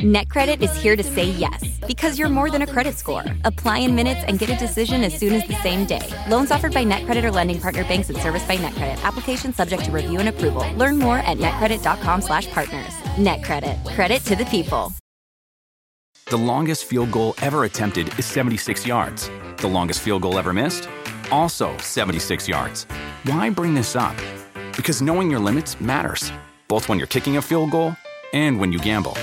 NetCredit is here to say yes because you're more than a credit score. Apply in minutes and get a decision as soon as the same day. Loans offered by NetCredit or lending partner banks and serviced by NetCredit. Application subject to review and approval. Learn more at netcredit.com/partners. NetCredit. Credit to the people. The longest field goal ever attempted is 76 yards. The longest field goal ever missed, also 76 yards. Why bring this up? Because knowing your limits matters, both when you're kicking a field goal and when you gamble.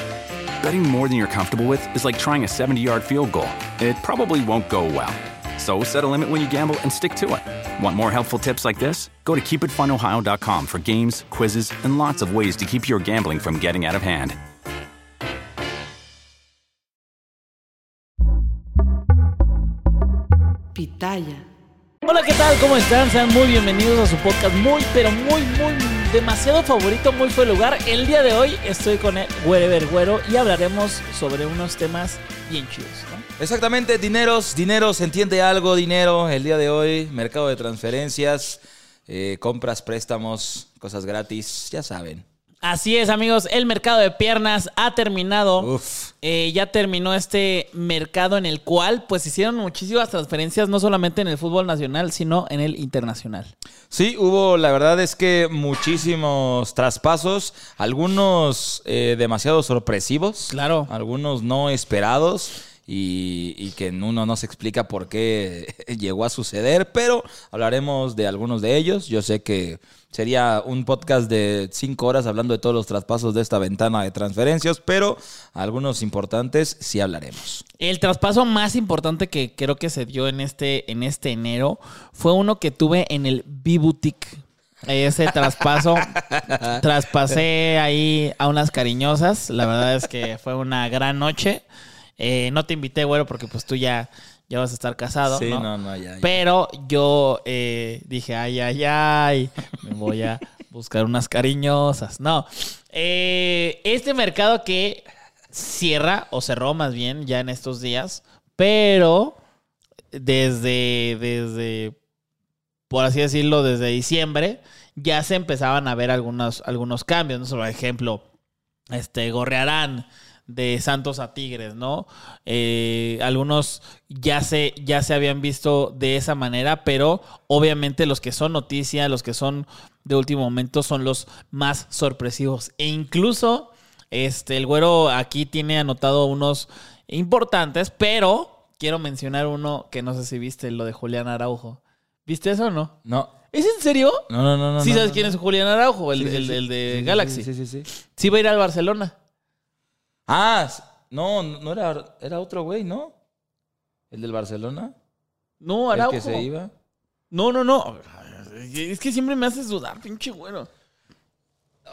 Betting more than you're comfortable with is like trying a 70 yard field goal. It probably won't go well. So set a limit when you gamble and stick to it. Want more helpful tips like this? Go to keepitfunohio.com for games, quizzes, and lots of ways to keep your gambling from getting out of hand. Pitaya. Hola, ¿qué tal? ¿Cómo están? Sean muy bienvenidos a su podcast muy, pero muy, muy demasiado favorito, muy fue lugar. El día de hoy estoy con el Güero y hablaremos sobre unos temas bien chidos, ¿no? Exactamente, dineros, dinero, se entiende algo, dinero. El día de hoy, mercado de transferencias, eh, compras, préstamos, cosas gratis, ya saben. Así es, amigos, el mercado de piernas ha terminado. Uf. Eh, ya terminó este mercado en el cual pues hicieron muchísimas transferencias, no solamente en el fútbol nacional, sino en el internacional. Sí, hubo, la verdad es que muchísimos traspasos, algunos eh, demasiado sorpresivos, Claro. algunos no esperados y, y que uno no se explica por qué llegó a suceder, pero hablaremos de algunos de ellos. Yo sé que sería un podcast de cinco horas hablando de todos los traspasos de esta ventana de transferencias, pero algunos importantes sí hablaremos. El traspaso más importante que creo que se dio en este, en este enero fue uno que tuve en el B-Boutique. Ese traspaso, traspasé ahí a unas cariñosas. La verdad es que fue una gran noche. Eh, no te invité, güero, porque pues tú ya, ya vas a estar casado. Sí, ¿no? no, no, ya, ya. Pero yo eh, dije, ay, ay, ay, me voy a buscar unas cariñosas. No, Eh, este mercado que cierra, o cerró más bien ya en estos días, pero desde, desde, por así decirlo, desde diciembre, ya se empezaban a ver algunos, algunos cambios, ¿no? Por ejemplo, este, Gorrearán de Santos a Tigres, ¿no? Eh, algunos ya se, ya se habían visto de esa manera, pero obviamente los que son noticia, los que son de último momento son los más sorpresivos. E incluso, este, el güero aquí tiene anotado unos importantes, pero quiero mencionar uno que no sé si viste, lo de Julián Araujo. ¿Viste eso o no? No, ¿Es en serio? no, no, no. no sí, no, sabes no, quién no. es Julián Araujo, el, Sí, sí, el- sí. el de sí, Galaxy. Sí, sí, sí. Sí va a ir al Barcelona. Ah, no, no era, era otro güey, ¿no? ¿El del Barcelona? No, ¿El Araujo. que se iba? No, no, no. Es que siempre me haces dudar, pinche güero.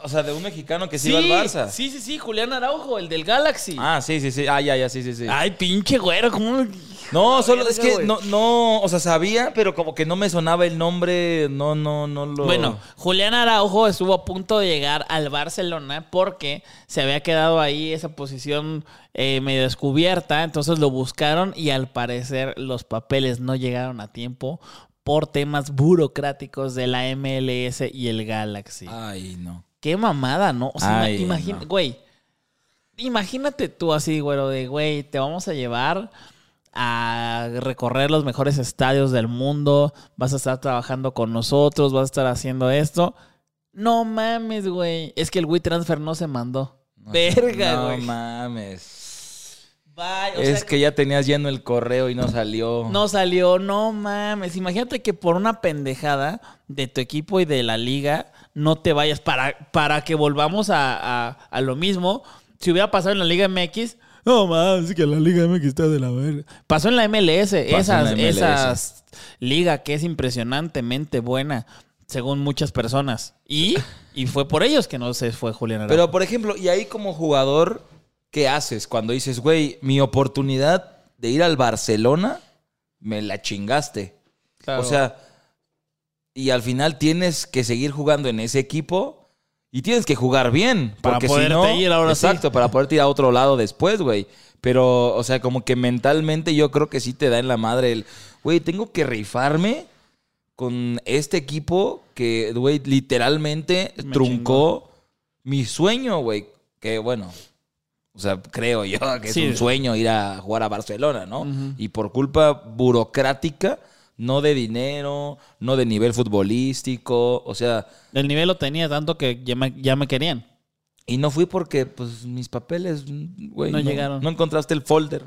O sea, de un mexicano que se iba al Barça. Sí, sí, sí, Julián Araujo, el del Galaxy. Ah, sí, sí, sí. Ah, ya, ya, sí, sí, sí. Ay, pinche güero, ¿cómo? no, solo es que no, no, o sea, sabía, pero como que no me sonaba el nombre, no, no, no lo... Bueno, Julián Araujo estuvo a punto de llegar al Barcelona porque se había quedado ahí esa posición eh, medio descubierta, entonces lo buscaron y al parecer los papeles no llegaron a tiempo por temas burocráticos de la MLS y el Galaxy. Ay, no. Qué mamada, ¿no? O sea, Ay, imagina, no. güey. Imagínate tú así, güero, de güey, te vamos a llevar a recorrer los mejores estadios del mundo, vas a estar trabajando con nosotros, vas a estar haciendo esto. No mames, güey. Es que el WeTransfer no se mandó. Verga, no güey. mames. Bye. O es sea, que ya tenías lleno el correo y no salió. No salió, no mames. Imagínate que por una pendejada de tu equipo y de la liga no te vayas para, para que volvamos a, a- a lo mismo. Si hubiera pasado en la Liga MX, no mames, es que la Liga MX está de la verga. Pasó en la MLS, esas, la MLS. esas liga que es impresionantemente buena, según muchas personas. Y, y fue por ellos que no se fue Julián Araujo. Pero, por ejemplo, y ahí como jugador, ¿qué haces cuando dices, güey, mi oportunidad de ir al Barcelona, me la chingaste? Claro. O sea, y al final tienes que seguir jugando en ese equipo y tienes que jugar bien. Para porque si no, ir ahora sí. Exacto, para poderte ir a otro lado después, güey. Pero, o sea, como que mentalmente yo creo que sí te da en la madre el, güey, tengo que rifarme con este equipo que, güey, literalmente Me truncó mi sueño, güey. Que bueno, O sea, creo yo que Sí. es un sueño ir a jugar a Barcelona, ¿no? Y por culpa burocrática, no de dinero, no de nivel futbolístico, o sea, El nivel lo tenía tanto que ya me, ya me querían. y no fui porque, pues, mis papeles, güey, No llegaron. No encontraste el folder.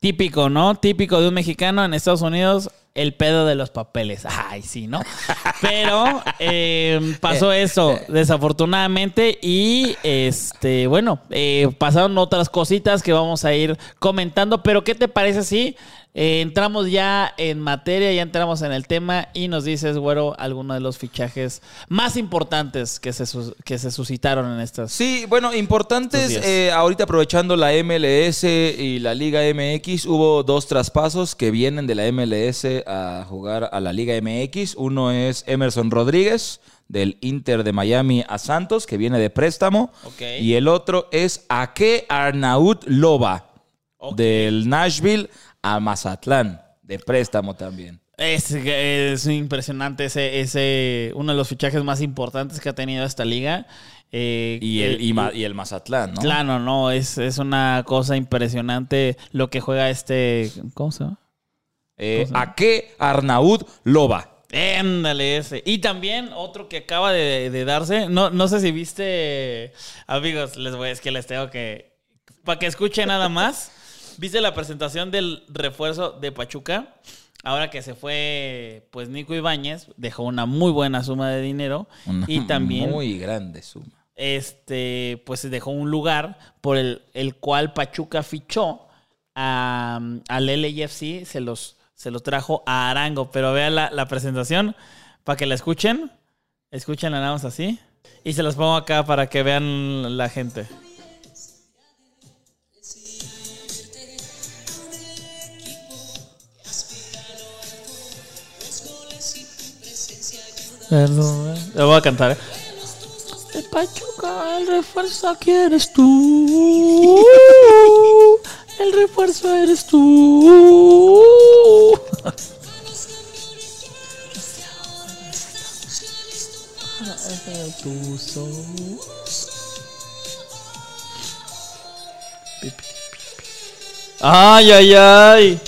Típico, ¿no? Típico de un mexicano en Estados Unidos, el pedo de los papeles. Ay, sí, ¿no? Pero eh, pasó eso, desafortunadamente. Y este, bueno, eh, pasaron otras cositas que vamos a ir comentando. Pero, ¿qué te parece si eh, entramos ya en materia, ya entramos en el tema y nos dices, güero, alguno de los fichajes más importantes que se, sus- que se suscitaron en estas. Sí, bueno, importantes. eh, ahorita aprovechando la MLS y la Liga MX, hubo dos traspasos que vienen de la MLS a jugar a la Liga MX. Uno es Emerson Rodríguez, del Inter de Miami a Santos, que viene de préstamo. Y el otro es Ake Arnaut Loba, del Nashville a Mazatlán, de préstamo también. Es, es impresionante ese, ese, uno de los fichajes más importantes que ha tenido esta liga. Eh, Y el, eh, y, y el Mazatlán, ¿no? Claro, no, es, es una cosa impresionante lo que juega este. ¿Cómo se llama? Eh, Ake Arnaut Loba. Éndale ese. Y también otro que acaba de, de darse. No, no sé si viste. Amigos, les voy, es que les tengo que. Para que escuchen nada más. ¿Viste la presentación del refuerzo de Pachuca? Ahora que se fue, pues Nico Ibáñez dejó una muy buena suma de dinero. Una y también, Muy grande suma. este, pues se dejó un lugar por el, el cual Pachuca fichó a, al LAFC, se los, se los trajo a Arango. Pero vean la, la presentación para que la escuchen. Escúchenla nada más así. Y se los pongo acá para que vean la gente. Lo voy a cantar. ¿eh? Pachuca, el refuerzo quieres tú. El refuerzo eres tú. Ay, ay, ay.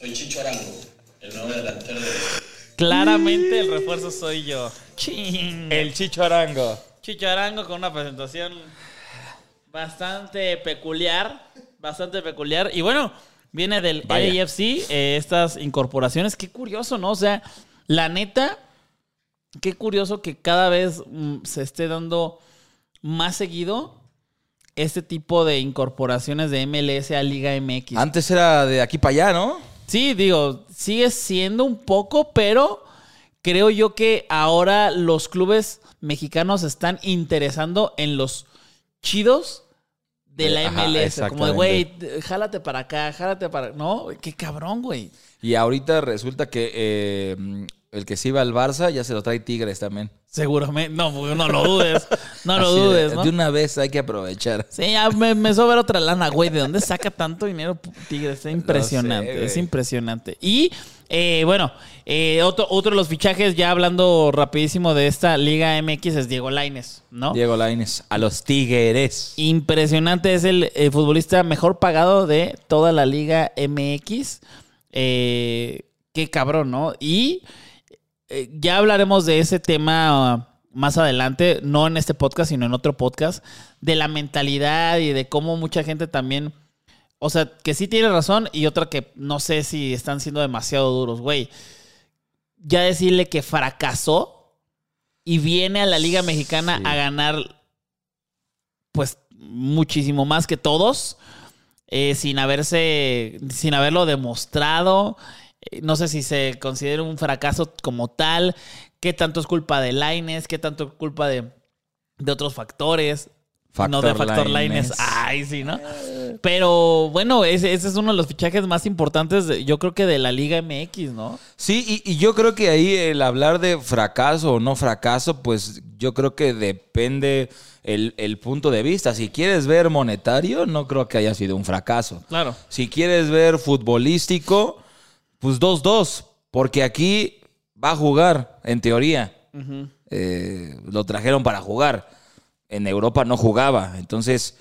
Soy Chicho Arango, el nuevo delantero de... Claramente el refuerzo soy yo. Ching. El Chicho Arango. Chicho Arango con una presentación bastante peculiar. Bastante peculiar. Y bueno, viene del Vaya. AFC, eh, estas incorporaciones. Qué curioso, ¿no? O sea, la neta, qué curioso que cada vez mm, se esté dando más seguido este tipo de incorporaciones de MLS a Liga MX. Antes era de aquí para allá, ¿no? Sí, digo, sigue siendo un poco, pero creo yo que ahora los clubes mexicanos están interesando en los chidos de la Ajá, MLS. Como de, güey, jálate para acá, jálate para... No, qué cabrón, güey. Y ahorita resulta que eh, el que se iba al Barça ya se lo trae Tigres también. Seguramente. No, pues, no lo dudes. No lo Así de- dudes, ¿no? De una vez hay que aprovechar. Sí, ya me, me sobra otra lana, güey. ¿De dónde saca tanto dinero Tigres? Es impresionante, es impresionante. Y eh, bueno, eh, otro, otro de los fichajes, ya hablando rapidísimo de esta Liga MX, es Diego Laines, ¿no? Diego Laines, a los Tigres. Impresionante, es el futbolista mejor pagado de toda la Liga MX. Eh, qué cabrón, ¿no? Y eh, ya hablaremos de ese tema uh, más adelante, no en este podcast, sino en otro podcast, de la mentalidad y de cómo mucha gente también, o sea, que sí tiene razón y otra que no sé si están siendo demasiado duros, güey. Ya decirle que fracasó y viene a la Liga Mexicana Sí. a ganar, pues, muchísimo más que todos, eh, sin haberse, sin haberlo demostrado. Eh, No sé si se considera un fracaso como tal. ¿Qué tanto es culpa de Laines? ¿Qué tanto es culpa de, de otros factores? no de Factor. Laines. Ay, sí, ¿no? Pero bueno, ese, ese es uno de los fichajes más importantes, de- yo creo que de la Liga MX, ¿no? Sí, y, y yo creo que ahí el hablar de fracaso o no fracaso, pues yo creo que depende el, el punto de vista. Si quieres ver monetario, no creo que haya sido un fracaso. Claro. Si quieres ver futbolístico, pues 2-2. Porque aquí va a jugar, en teoría. Eh, lo trajeron para jugar. En Europa no jugaba. Entonces,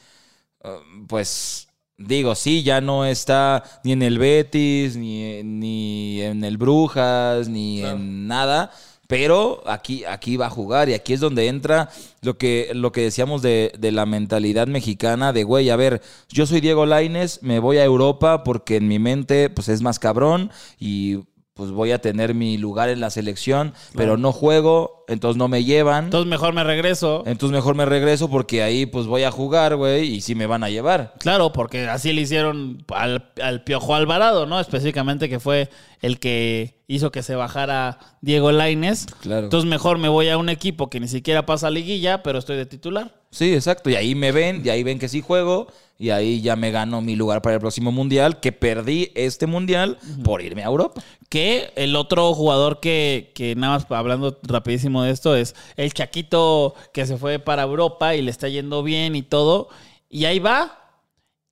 uh, pues digo, sí, ya no está ni en el Betis, ni, ni en el Brujas, ni en nada. Pero aquí, aquí va a jugar y aquí es donde entra lo que, lo que decíamos de, de la mentalidad mexicana de, güey, a ver, yo soy Diego Laines, me voy a Europa porque en mi mente pues es más cabrón y pues voy a tener mi lugar en la selección, pero no juego, entonces no me llevan. Entonces mejor me regreso. Entonces mejor me regreso porque ahí pues voy a jugar, güey, y sí me van a llevar. Claro, porque así le hicieron al, al Piojo Alvarado, ¿no? Específicamente que fue el que hizo que se bajara Diego Laines. Claro. Entonces mejor me voy a un equipo que ni siquiera pasa a liguilla, pero estoy de titular. Sí, exacto. Y ahí me ven, y ahí ven que sí juego, y ahí ya me gano mi lugar para el próximo mundial, que perdí este mundial por irme a Europa. Que el otro jugador que, que nada más hablando rapidísimo de esto es el Chaquito que se fue para Europa y le está yendo bien y todo. Y ahí va.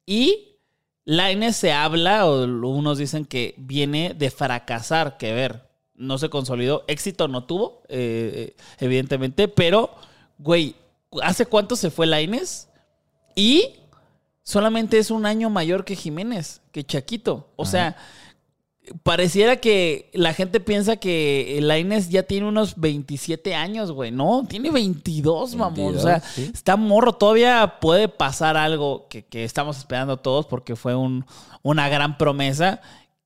Y Laines se habla, o unos dicen que viene de fracasar, que ver, no se consolidó. Éxito no tuvo, eh, eh, evidentemente, pero, güey, ¿hace cuánto se fue Laines? Y solamente es un año mayor que Jiménez, que Chaquito. O sea, pareciera que la gente piensa que Laines ya tiene unos 27 años, güey. No, tiene 22, mamón. O sea, 22, sí. está morro. Todavía puede pasar algo que, que estamos esperando todos porque fue un- una gran promesa.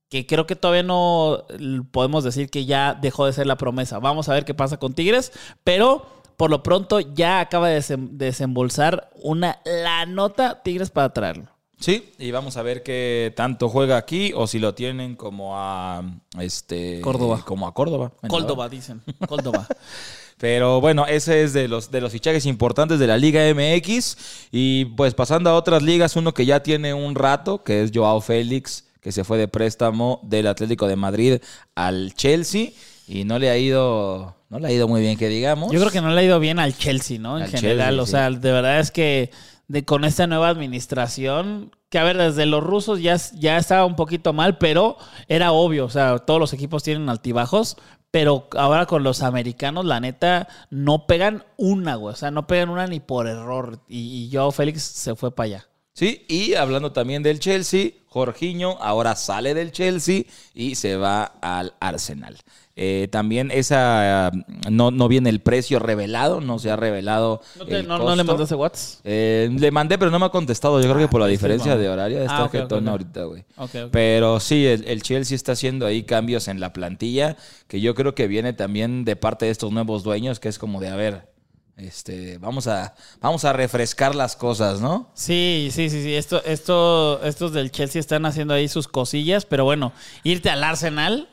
Que creo que todavía no podemos decir que ya dejó de ser la promesa. Vamos a ver qué pasa con Tigres. Pero por lo pronto ya acaba de desem- desembolsar una la nota Tigres para traerlo. Sí, y vamos a ver qué tanto juega aquí o si lo tienen como a este Córdoba. como a Córdoba. Córdoba, dicen. Córdoba. Pero bueno, ese es de los de los fichajes importantes de la Liga MX y pues pasando a otras ligas, uno que ya tiene un rato, que es Joao Félix, que se fue de préstamo del Atlético de Madrid al Chelsea y no le ha ido no le ha ido muy bien que digamos. Yo creo que no le ha ido bien al Chelsea, ¿no? En Al general, Chelsea, o sí. sea, de verdad es que de, con esta nueva administración, que a ver, desde los rusos ya, ya estaba un poquito mal, pero era obvio, o sea, todos los equipos tienen altibajos, pero ahora con los americanos, la neta, no pegan una, güey, o sea, no pegan una ni por error, y, y Joao Félix se fue para allá. Sí, y hablando también del Chelsea, Jorginho ahora sale del Chelsea y se va al Arsenal. Eh, también esa ah, no, no viene el precio revelado, no se ha revelado. ¿No, te- el no- no le mandaste WhatsApp? Eh, le mandé, pero no me ha contestado. Yo creo que por la diferencia de horario está Ah, ok, jetón ok, ok. ahorita, güey. Pero sí, el, el Chelsea está haciendo ahí cambios en la plantilla, que yo creo que viene también de parte de estos nuevos dueños, que es como de, a ver, este, vamos a, vamos a refrescar las cosas, ¿no? Sí, sí, sí, sí. Esto, esto, estos del Chelsea están haciendo ahí sus cosillas, pero bueno, irte al Arsenal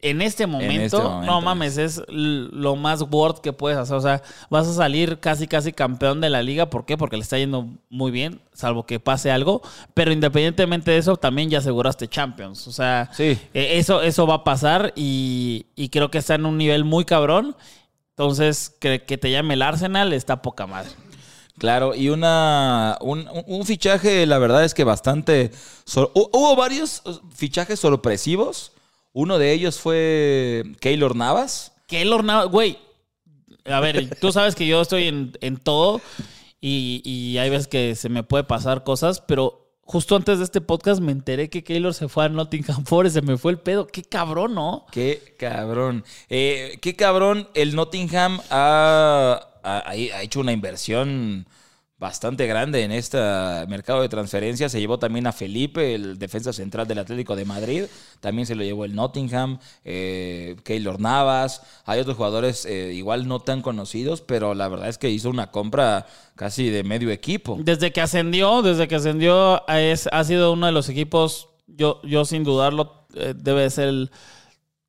en este momento, este momento. no mames, es lo más worth que puedes hacer. O sea, vas a salir casi, casi campeón de la liga. ¿Por qué? Porque le está yendo muy bien, salvo que pase algo. Pero independientemente de eso, también ya aseguraste Champions. O sea, Sí. eh, eso, eso va a pasar y, y creo que está en un nivel muy cabrón. Entonces, que, que te llame el Arsenal está poca madre. Claro, y una un, un- fichaje, la verdad es que bastante... hubo varios uh, fichajes sorpresivos. Uno de ellos fue Keylor Navas. Keylor Navas, güey. A ver, tú sabes que yo estoy en, en todo y, y hay veces que se me puede pasar cosas, pero justo antes de este podcast me enteré que Keylor se fue a Nottingham Forest, se me fue el pedo. Qué cabrón, ¿no? Qué cabrón. Eh, qué cabrón. El Nottingham ha, ha- ha hecho una inversión bastante grande en este mercado de transferencias. Se llevó también a Felipe, el defensa central del Atlético de Madrid. También se lo llevó el Nottingham. Eh, Keylor Navas. Hay otros jugadores eh, igual no tan conocidos, pero la verdad es que hizo una compra casi de medio equipo. Desde que ascendió, desde que ascendió, es, ha sido uno de los equipos, yo, yo sin dudarlo, eh, debe de ser el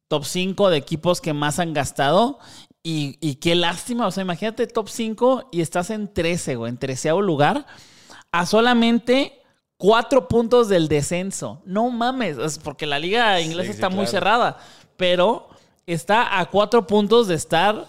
top 5 de equipos que más han gastado. Y, y qué lástima, o sea, imagínate top 5 y estás en 13, güey, en 13 lugar, a solamente 4 puntos del descenso. No mames, es porque la liga inglesa Sí, sí, está muy claro. cerrada, pero está a 4 puntos de estar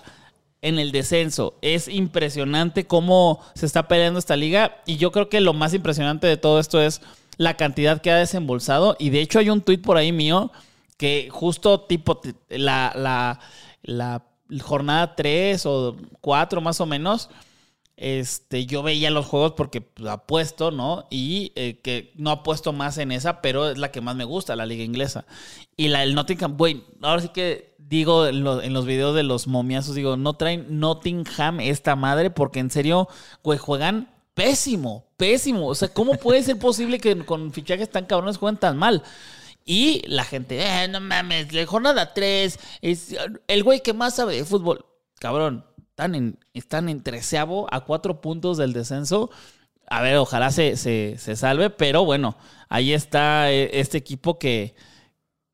en el descenso. Es impresionante cómo se está peleando esta liga y yo creo que lo más impresionante de todo esto es la cantidad que ha desembolsado y de hecho hay un tuit por ahí mío que justo tipo la, la jornada 3 o 4 más o menos, este, yo veía los juegos porque pues, apuesto, ¿no? Y eh, que no apuesto más en esa, pero es la que más me gusta, la liga inglesa. Y la del Nottingham, güey, ahora sí que digo en, lo- en los videos de los momiazos, digo, no traen Nottingham esta madre porque en serio, güey, juegan pésimo, pésimo. O sea, ¿cómo puede ser posible que con fichajes tan cabrones jueguen tan mal? Y la gente, eh, no mames, la jornada 3, es el güey que más sabe de fútbol. Cabrón, están en, están en treceavo a cuatro puntos del descenso. A ver, ojalá se, se, se salve, pero bueno, ahí está eh, este equipo que,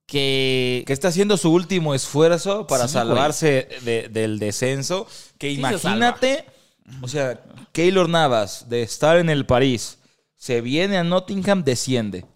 que, Que está haciendo su último esfuerzo para Sí, salvarse de- del descenso. Que Sí se imagínate, o sea, Keylor Navas, de estar en el París, se viene a Nottingham, desciende.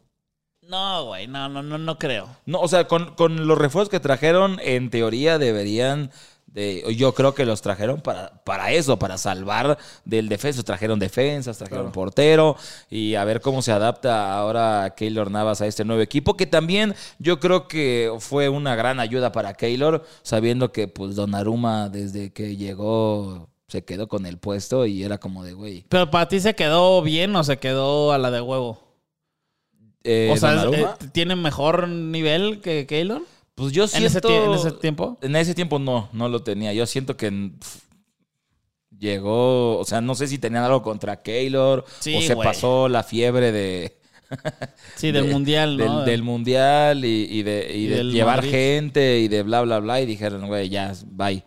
No, güey, no, no, no, no creo. No, o sea, con, con los refuerzos que trajeron, en teoría deberían de. Yo creo que los trajeron para, para eso, para salvar del defensa. Trajeron defensas, trajeron portero y a ver cómo se adapta ahora Keylor Navas a este nuevo equipo, que también yo creo que fue una gran ayuda para Keylor, sabiendo que pues Donnarumma desde que llegó se quedó con el puesto y era como de, güey. Pero para ti se quedó bien o se quedó a la de huevo. Eh, o sea, eh, ¿tiene mejor nivel que Keylor? pues yo ¿En ese, siento... en ese tiempo? En ese tiempo no, no lo tenía. Yo siento que llegó, o sea, no sé si tenían algo contra Keylor Sí, o se pasó la fiebre de... Sí, del de- mundial, ¿no? Del, del mundial y, y de, y Y de llevar Madrid. gente y de bla, bla, bla. Y dijeron, güey, ya, bye.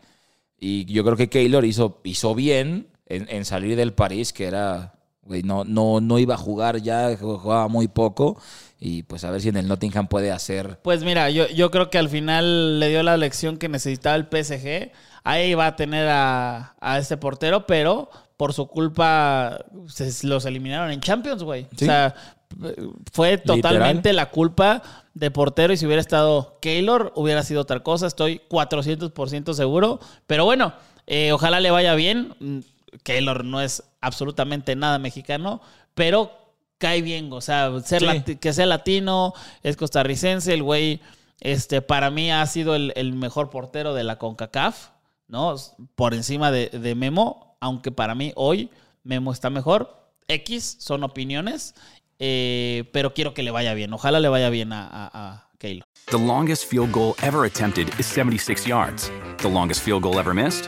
Y yo creo que Keylor hizo, hizo bien en, en salir del París, que era, güey, no, no, no iba a jugar ya, jugaba muy poco. Y pues a ver si en el Nottingham puede hacer... Pues mira, yo, yo creo que al final le dio la lección que necesitaba el PSG. Ahí va a tener a, a este portero, pero por su culpa se, los eliminaron en Champions, güey. Sí. O sea, fue totalmente la culpa de portero y si hubiera estado Keylor hubiera sido otra cosa. Estoy 400% seguro. Pero bueno, eh, ojalá le vaya bien. Keylor no es absolutamente nada mexicano, pero cae bien. O sea, ser Sí. lati- que sea latino, es costarricense, el güey, este, para mí ha sido el, el mejor portero de la CONCACAF, ¿no? Por encima de, de Memo, aunque para mí hoy Memo está mejor. X son opiniones, eh, pero quiero que le vaya bien. Ojalá le vaya bien a, a, a Keylor. The longest field goal ever attempted is 76 yards. The longest field goal ever missed?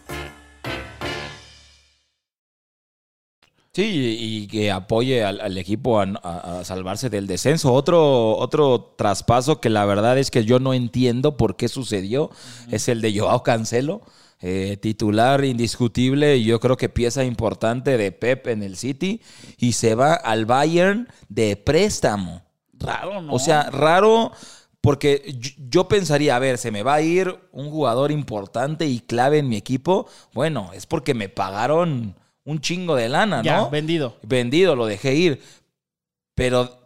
Sí, y que apoye al, al equipo a, a- a salvarse del descenso. Otro, otro traspaso que la verdad es que yo no entiendo por qué sucedió es el de Joao Cancelo, eh, titular indiscutible y yo creo que pieza importante de Pep en el City y se va al Bayern de préstamo. Raro, ¿no? O sea, raro porque yo, yo pensaría, a ver, se me va a ir un jugador importante y clave en mi equipo. Bueno, es porque me pagaron un chingo de lana, ya, ¿no? vendido. Vendido, lo dejé ir. Pero,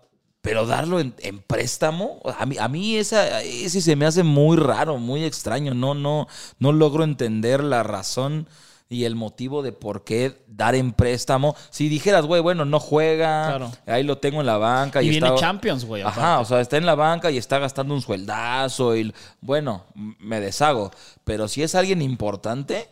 pero darlo en, en préstamo, a mí, a mí esa, ese se me hace muy raro, muy extraño. No, no, no logro entender la razón y el motivo de por qué dar en préstamo. Si dijeras, güey, bueno, no juega, Claro. ahí lo tengo en la banca. Y Y, viene está- Champions, güey. Ajá, o sea, está en la banca y está gastando un sueldazo y bueno, me deshago. Pero si es alguien importante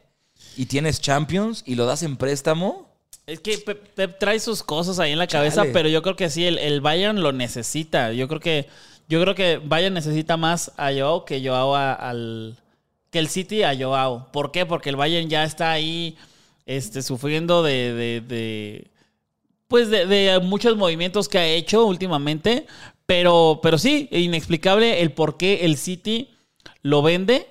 y tienes Champions y lo das en préstamo, Es que Pep, Pep trae sus cosas ahí en la cabeza, Chale. pero yo creo que sí, el, el Bayern lo necesita. Yo creo que yo creo que Bayern necesita más a Joao que Joao a- al que el City a Joao. ¿Por qué? Porque el Bayern ya está ahí este, sufriendo de, de- de- pues de, de muchos movimientos que ha hecho últimamente. Pero, pero sí, inexplicable el por qué el City lo vende.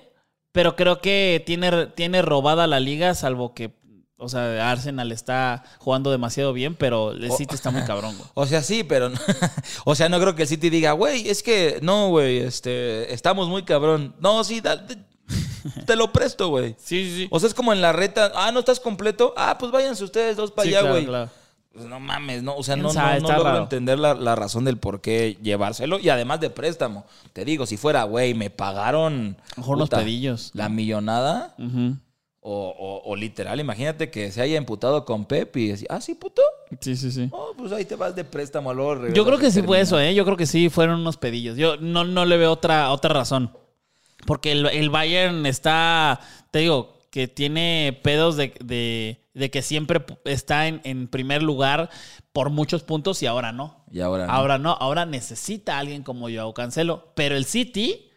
Pero creo que tiene, tiene robada la liga, salvo que, o sea, Arsenal está jugando demasiado bien, pero el City está muy cabrón, güey. o sea, sí, pero no- o sea, no creo que el City diga, güey, es que no, güey, este, estamos muy cabrón. No, sí, da- te lo presto, güey. Sí, sí, sí. O sea, es como en la reta, ah, no estás completo, ah, pues váyanse ustedes dos para Sí, allá, claro, güey. claro. Pues no mames, no, o sea, ¿Quién no, no, sabe? no Está logro raro. entender la, la razón del por qué llevárselo. Y además de préstamo. Te digo, si fuera, güey, me pagaron. A mejor puta, pedillos. La millonada. O, o- o literal, imagínate que se haya emputado con Pep y decir, ah, sí, puto. Sí, sí, sí. Oh, pues ahí te vas de préstamo luego Yo creo que sí fue eso, ¿eh? Yo creo que sí fueron unos pedillos. Yo no, no le veo otra, otra razón. Porque el, el Bayern está, te digo, que tiene pedos de, de- de que siempre está en, en primer lugar por muchos puntos y ahora no. Y ahora. no. Ahora no, ahora necesita a alguien como Joao Cancelo. Pero el City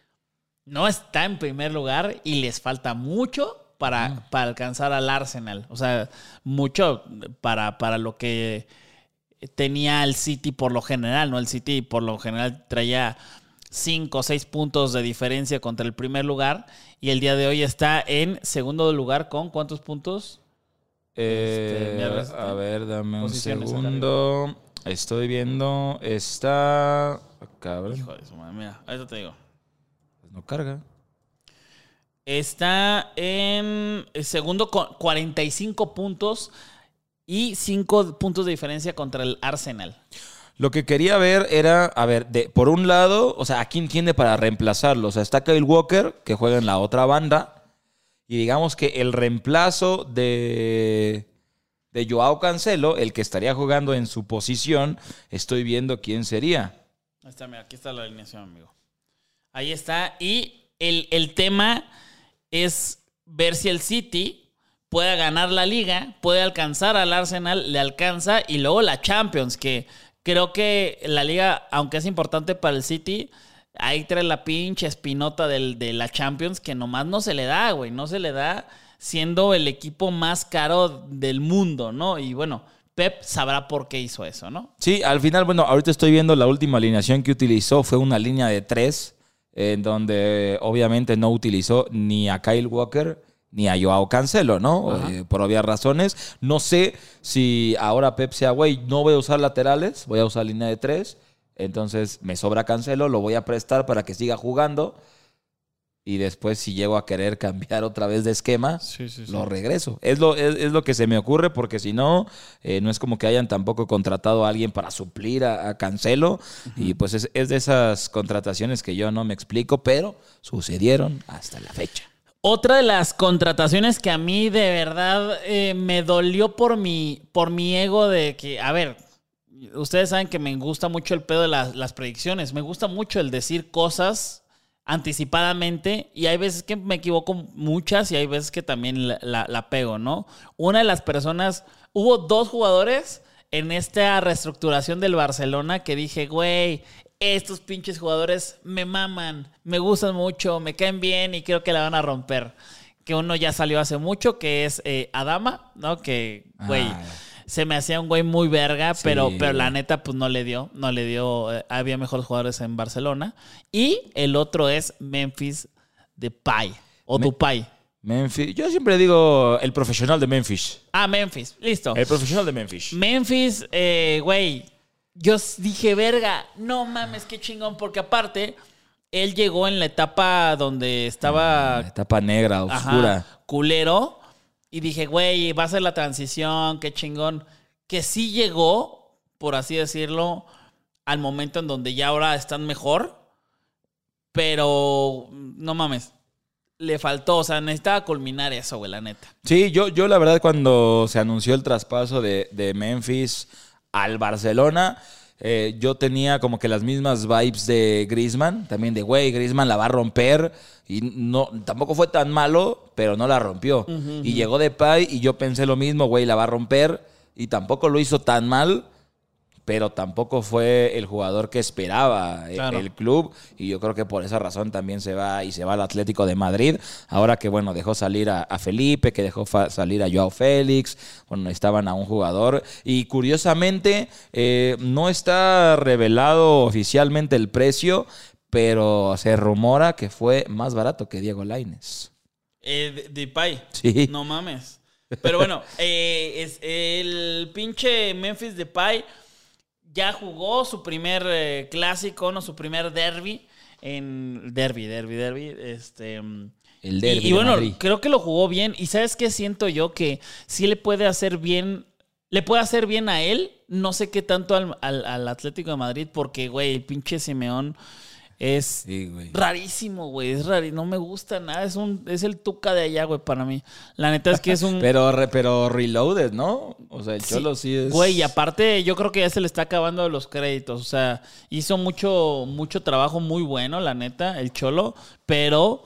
no está en primer lugar y les falta mucho para, para alcanzar al Arsenal. O sea, mucho para, para lo que tenía el City por lo general, ¿no? El City por lo general traía cinco o seis puntos de diferencia contra el primer lugar y el día de hoy está en segundo lugar con ¿cuántos puntos? Eh, Este, este, a ver, dame un segundo. Estoy viendo. Está. ah, Cabrón. Hijo de su madre, mira, ahorita te digo. No carga. Está en el segundo con 45 puntos y 5 puntos de diferencia contra el Arsenal. Lo que quería ver era, a ver, de, por un lado, o sea, ¿a quién tiene para reemplazarlo? O sea, está Kyle Walker, que juega en la otra banda, y digamos que el reemplazo de, de Joao Cancelo, el que estaría jugando en su posición, estoy viendo quién sería. Ahí está, mira, aquí está la alineación, amigo. Ahí está. Y el, el tema es ver si el City puede ganar la liga, puede alcanzar al Arsenal, le alcanza, y luego la Champions, que creo que la liga, aunque es importante para el City, ahí trae la pinche espinota del, de la Champions que nomás no se le da, güey, no se le da siendo el equipo más caro del mundo, ¿no? Y bueno, Pep sabrá por qué hizo eso, ¿no? Sí, al final, bueno, ahorita estoy viendo la última alineación que utilizó, fue una línea de tres, en donde obviamente no utilizó ni a Kyle Walker ni a Joao Cancelo, ¿no? Eh, por obvias razones. No sé si ahora Pep sea, güey, no voy a usar laterales, voy a usar línea de tres, entonces me sobra Cancelo, lo voy a prestar para que siga jugando. Y después, si llego a querer cambiar otra vez de esquema, Sí, sí, sí. lo regreso. Es lo, es, es lo que se me ocurre, porque si no, eh, no es como que hayan tampoco contratado a alguien para suplir a, a Cancelo. Y pues es, es de esas contrataciones que yo no me explico, pero sucedieron hasta la fecha. Otra de las contrataciones que a mí de verdad eh, me dolió por mi, por mi ego de que, a ver, ustedes saben que me gusta mucho el pedo de las, predicciones, me gusta mucho el decir cosas anticipadamente y hay veces que me equivoco muchas y hay veces que también la- la pego, ¿no? Una de las personas, hubo dos jugadores en esta reestructuración del Barcelona que dije, güey, estos pinches jugadores me maman, me gustan mucho, me caen bien y creo que la van a romper. Que uno ya salió hace mucho, que es eh, Adama, ¿no? Que, güey, Ah. se me hacía un güey muy verga, Sí, pero, pero la neta, pues no le dio, no le dio, eh, había mejores jugadores en Barcelona. Y el otro es Memphis Depay, o Me- Dupay. Memphis, yo siempre digo el profesional de Memphis. Ah, Memphis, listo. El profesional de Memphis. Memphis, eh, güey, yo dije, verga, no mames, qué chingón, porque aparte, él llegó en la etapa donde estaba La etapa negra, ajá, oscura. culero, y dije, güey, va a ser la transición, qué chingón. Que sí llegó, por así decirlo, al momento en donde ya ahora están mejor, pero no mames, le faltó, o sea, necesitaba culminar eso, güey, la neta. Sí, yo, yo la verdad cuando se anunció el traspaso de, de Memphis al Barcelona, eh, yo tenía como que las mismas vibes de Griezmann, también de, güey, Griezmann la va a romper y no, tampoco fue tan malo, pero no la rompió. Y llegó Depay y yo pensé lo mismo, güey, la va a romper y tampoco lo hizo tan mal. Pero tampoco fue el jugador que esperaba eh, Claro. el club y yo creo que por esa razón también se va y se va al Atlético de Madrid. Ahora que bueno, dejó salir a, a Felipe, que dejó salir a Joao Félix, bueno, estaban a un jugador y curiosamente eh, no está revelado oficialmente el precio, pero se rumora que fue más barato que Diego Laines. Eh, De- Depay. Sí. No mames. Pero bueno, eh, es el pinche Memphis Depay ya jugó su primer eh, clásico, no su primer derby en derby, derby, derby, este mm, El Y, derbi y bueno, creo que lo jugó bien. Y ¿sabes qué siento yo? Que sí le puede hacer bien. Le puede hacer bien a él. No sé qué tanto al, al- al Atlético de Madrid. Porque, güey, el pinche Simeón es Sí, güey. rarísimo, güey. Es raro. No me gusta nada. Es un, es el tuca de allá, güey, para mí. La neta es que es un. Pero, re- pero reloaded, ¿no? O sea, el Sí, Cholo sí es. Güey, y aparte yo creo que ya se le está acabando los créditos. O sea, hizo mucho, mucho trabajo muy bueno, la neta, el Cholo, pero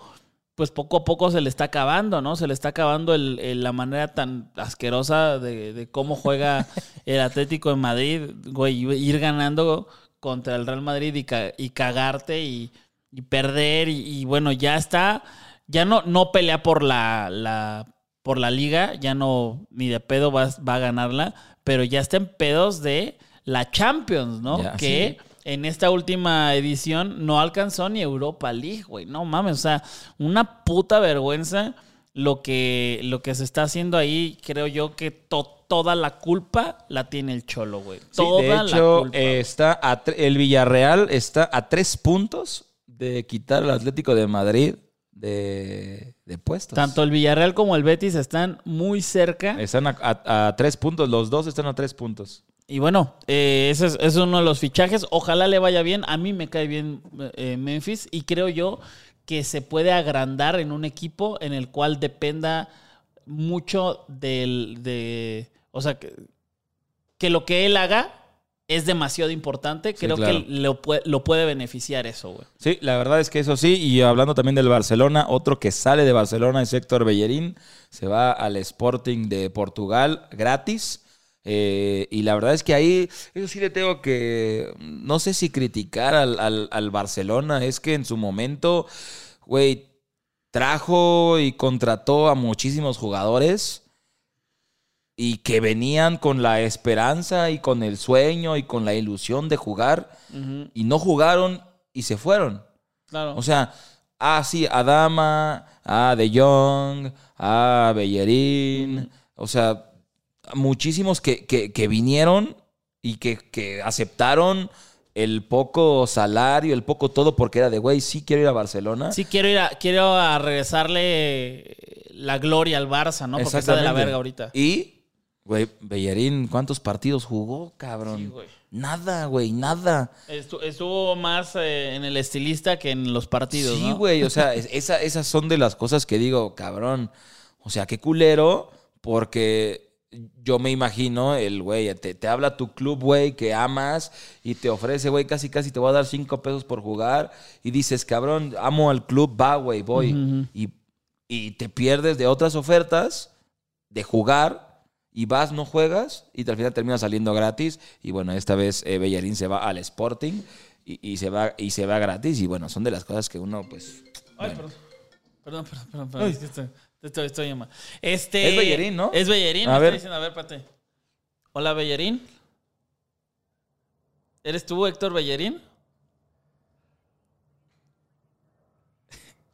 pues poco a poco se le está acabando, ¿no? Se le está acabando el- el- la manera tan asquerosa de, de cómo juega el Atlético de Madrid, güey, ir ganando contra el Real Madrid y, ca- y cagarte y, y perder y, y, bueno, ya está, ya no, no pelea por la, la por la liga, ya no ni de pedo va, va a ganarla, pero ya está en pedos de la Champions, ¿no? Ya, que sí. en esta última edición no alcanzó ni Europa League, güey. No mames, o sea, una puta vergüenza lo que, lo que se está haciendo ahí. Creo yo que to- toda la culpa la tiene el Cholo, güey. Sí, Toda de la hecho, culpa. eh, está a el Villarreal está a tres puntos de quitar al Atlético de Madrid de, de puestos. Tanto el Villarreal como el Betis están muy cerca. Están a, a- a tres puntos, los dos están a tres puntos. Y bueno, eh, ese es, es uno de los fichajes. Ojalá le vaya bien. A mí me cae bien eh, Memphis y creo yo que se puede agrandar en un equipo en el cual dependa mucho del, de, o sea, que, que lo que él haga es demasiado importante. Sí, Creo claro. que lo, puede- lo puede beneficiar eso, güey. Sí, la verdad es que eso sí. Y hablando también del Barcelona, otro que sale de Barcelona es Héctor Bellerín. Se va al Sporting de Portugal gratis. Eh, y la verdad es que ahí, eso sí le tengo que, no sé si criticar al, al- al Barcelona, es que en su momento, güey, trajo y contrató a muchísimos jugadores y que venían con la esperanza y con el sueño y con la ilusión de jugar y no jugaron y se fueron. Claro. O sea, ah, sí, a Dama, a De Jong, a Bellerín, o sea, muchísimos que, que- que vinieron y que, que aceptaron el poco salario, el poco todo, porque era de, güey, sí quiero ir a Barcelona. sí, quiero ir a, quiero a regresarle la gloria al Barça, ¿no? Porque está de la verga ahorita. Y, güey, Bellerín, ¿cuántos partidos jugó, cabrón? Sí, güey. nada, güey, nada. Estu- Estuvo más eh, en el estilista que en los partidos, Sí, ¿no? güey, o sea, es- esa- esas son de las cosas que digo, cabrón. O sea, qué culero, porque yo me imagino el güey, te, te habla tu club, güey, que amas y te ofrece, güey, casi casi te voy a dar cinco pesos por jugar y dices, cabrón, amo al club, va, güey, voy. Y, y te pierdes de otras ofertas de jugar y vas, no juegas y al final termina saliendo gratis. Y bueno, esta vez eh, Bellerín se va al Sporting y, y se va, y se va gratis. Y bueno, son de las cosas que uno, pues. Ay, bueno. perdón. Perdón, perdón, perdón. perdón, es que estoy, estoy, estoy. Este, Es Bellerín, ¿no? Es Bellerín. A me ver. diciendo, a ver, pate. Hola, Bellerín. ¿Eres tú, Héctor Bellerín?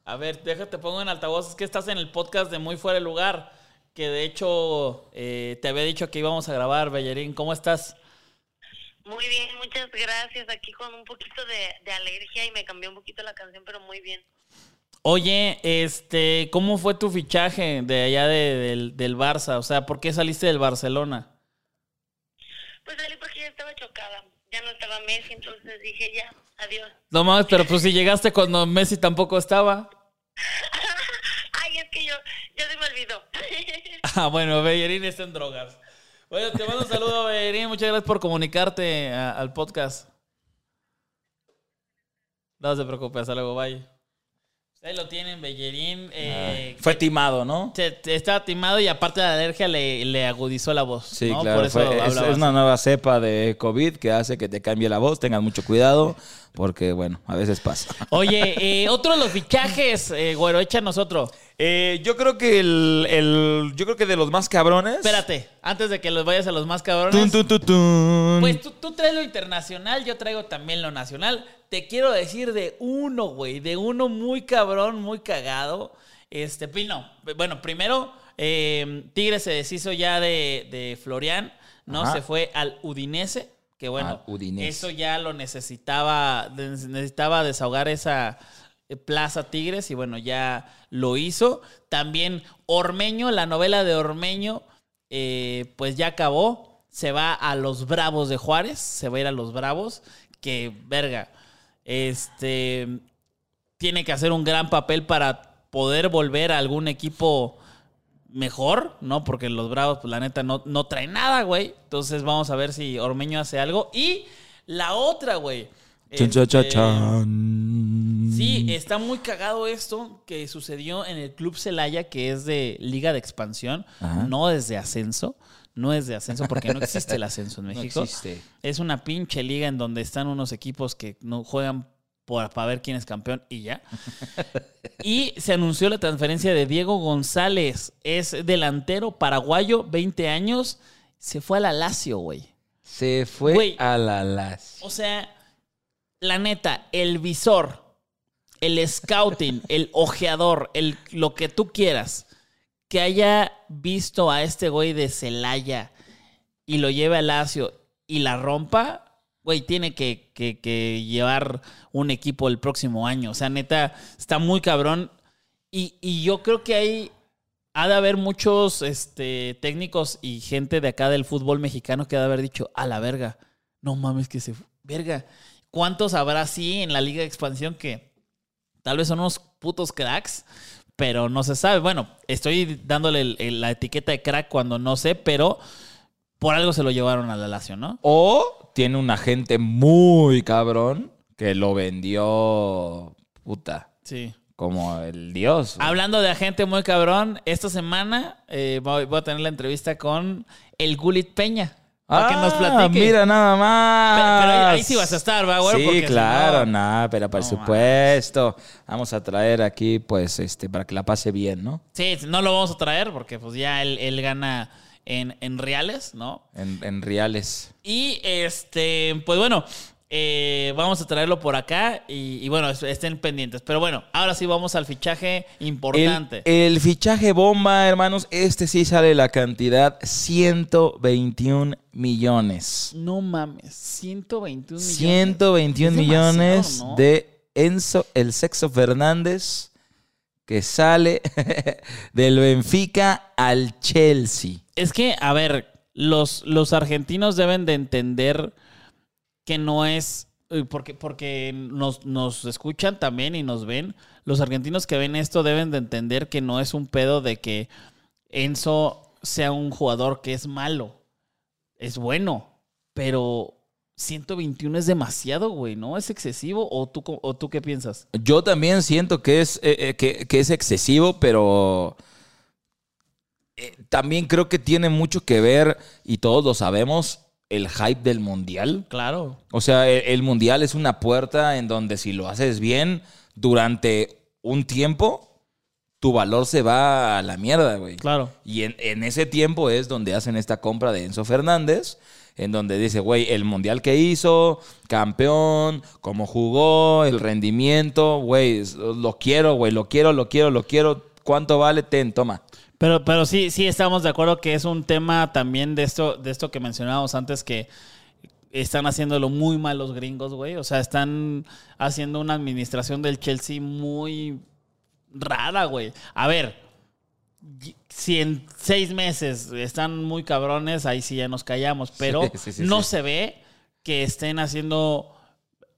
A ver, déjate, pongo en altavoz. Es que estás en el podcast de Muy Fuera de Lugar. Que de hecho eh, te había dicho que íbamos a grabar, Bellerín. ¿Cómo estás? Muy bien, muchas gracias. Aquí con un poquito de, de alergia y me cambió un poquito la canción, pero muy bien. Oye, este, ¿cómo fue tu fichaje de allá de- del, del Barça? O sea, ¿por qué saliste del Barcelona? Pues salí porque ya estaba chocada. Ya no estaba Messi, entonces dije ya, adiós. No mames, pero pues si llegaste cuando Messi tampoco estaba. Ay, es que yo, ya se me olvidó. Ah, bueno, Bellerín está en drogas. Bueno, te mando un saludo, Bellerín. Muchas gracias por comunicarte a- al podcast. No se preocupe, hasta luego, bye. Ahí lo tienen, Bellerín. eh, Fue timado, ¿no? te estaba timado y aparte de la alergia le, le agudizó la voz. Sí, ¿no? claro. Por eso fue- es, es una nueva cepa de COVID que hace que te cambie la voz. Tengan mucho cuidado porque, bueno, a veces pasa. Oye, eh, otro de los fichajes, eh, güero, échanos otro. Eh, yo creo que el, el- Yo creo que de los más cabrones. Espérate, antes de que los vayas a los más cabrones. Tun, tun. Pues tú, tú traes lo internacional, yo traigo también lo nacional. Te quiero decir de uno, güey, de uno muy cabrón, muy cagado. Este, Pino, bueno, primero, eh, Tigre se deshizo ya de, de Florian, ¿no? Ajá. Se fue al Udinese, que bueno, Udinese. eso ya lo necesitaba, necesitaba desahogar esa, Plaza Tigres y bueno, ya lo hizo. También Ormeño, la novela de Ormeño, eh, pues ya acabó. Se va a los Bravos de Juárez, se va a ir a los Bravos, que verga, este, tiene que hacer un gran papel para poder volver a algún equipo mejor, ¿no? Porque los Bravos, pues la neta, no, no traen nada, güey. Entonces vamos a ver si Ormeño hace algo. Y la otra, güey. Chan, chan, chan, este, chan. Sí, está muy cagado esto que sucedió en el Club Celaya, que es de Liga de Expansión, Ajá. no es de ascenso. No es de ascenso porque no existe el ascenso en No México. existe. Es una pinche liga en donde están unos equipos que no juegan por- para ver quién es campeón y ya. y se anunció la transferencia de Diego González. Es delantero paraguayo, 20 años. Se fue a la Lazio, güey. Se fue Güey. a la las. O sea, la neta, el visor, el scouting, el ojeador, el, lo que tú quieras, que haya visto a este güey de Celaya y lo lleve a Lazio y la rompa, güey, tiene que, que- que llevar un equipo el próximo año. O sea, neta, está muy cabrón. Y, y yo creo que hay, ha de haber muchos este, técnicos y gente de acá del fútbol mexicano que ha de haber dicho, a la verga, no mames que se... Verga, ¿cuántos habrá así en la liga de expansión que tal vez son unos putos cracks? Pero no se sabe. Bueno, estoy dándole el- el- la etiqueta de crack cuando no sé, pero por algo se lo llevaron a la Lazio, ¿no? O tiene un agente muy cabrón que lo vendió, puta, Sí. como el dios. güey. Hablando de agente muy cabrón, esta semana eh, voy, voy a tener la entrevista con el Gulit Peña. Para que nos Ah, platique. Mira nada más. Pe- pero ahí- ahí sí vas a estar, ¿va, güey? Sí, Porque si claro, no- nada, pero por No supuesto. Vamos a traer aquí, pues, este, para que la pase bien, ¿no? Sí, no lo vamos a traer porque pues ya él, él gana en, en reales, ¿no? En, en reales. Y este, pues bueno, eh, vamos a traerlo por acá y, y bueno, es- estén pendientes. Pero bueno, ahora sí vamos al fichaje importante. El, el fichaje bomba, hermanos, este sí sale la cantidad 121 millones. no mames, 121 millones. 121 Es millones de Enzo, el sexo Fernández, que sale del Benfica al Chelsea. Es que, a ver, los, los argentinos deben de entender que no es. eh, Porque, porque nos, nos escuchan también y nos ven. Los argentinos que ven esto deben de entender que no es un pedo de que Enzo sea un jugador que es malo. Es bueno. Pero 121 es demasiado, güey, ¿no? ¿Es excesivo? ¿O tú, o tú qué piensas? Yo también siento que es, eh, eh, que, que es excesivo, pero también creo que tiene mucho que ver, y todos lo sabemos, el hype del mundial. Claro. O sea, el, el mundial es una puerta en donde si lo haces bien durante un tiempo, tu valor se va a la mierda, güey. Claro. Y en, en ese tiempo es donde hacen esta compra de Enzo Fernández, en donde dice, güey, el mundial que hizo, campeón, cómo jugó, el rendimiento, güey, lo quiero, güey, lo quiero, lo quiero, lo quiero. ¿Cuánto vale? Ten, toma. Pero, pero sí, sí estamos de acuerdo que es un tema también de esto, de esto que mencionábamos antes que están haciéndolo muy mal los gringos, güey. O sea, están haciendo una administración del Chelsea muy rara, güey. A ver, si en seis meses están muy cabrones, ahí sí ya nos callamos. Pero Sí, sí, sí, no se ve que estén haciendo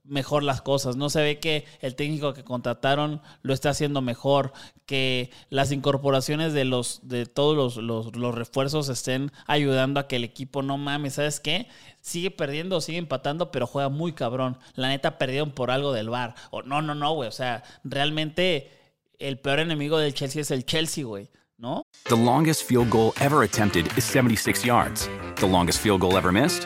mejor las cosas. No se ve que el técnico que contrataron lo está haciendo mejor, que las incorporaciones de los de todos los, los, refuerzos estén ayudando a que el equipo no mames, ¿sabes qué? Sigue perdiendo, sigue empatando, pero juega muy cabrón. La neta perdieron por algo del bar. O no, no, no, güey. O sea, realmente el peor enemigo del Chelsea es el Chelsea, güey. ¿No? The longest field goal ever attempted is 76 yards. The longest field goal ever missed?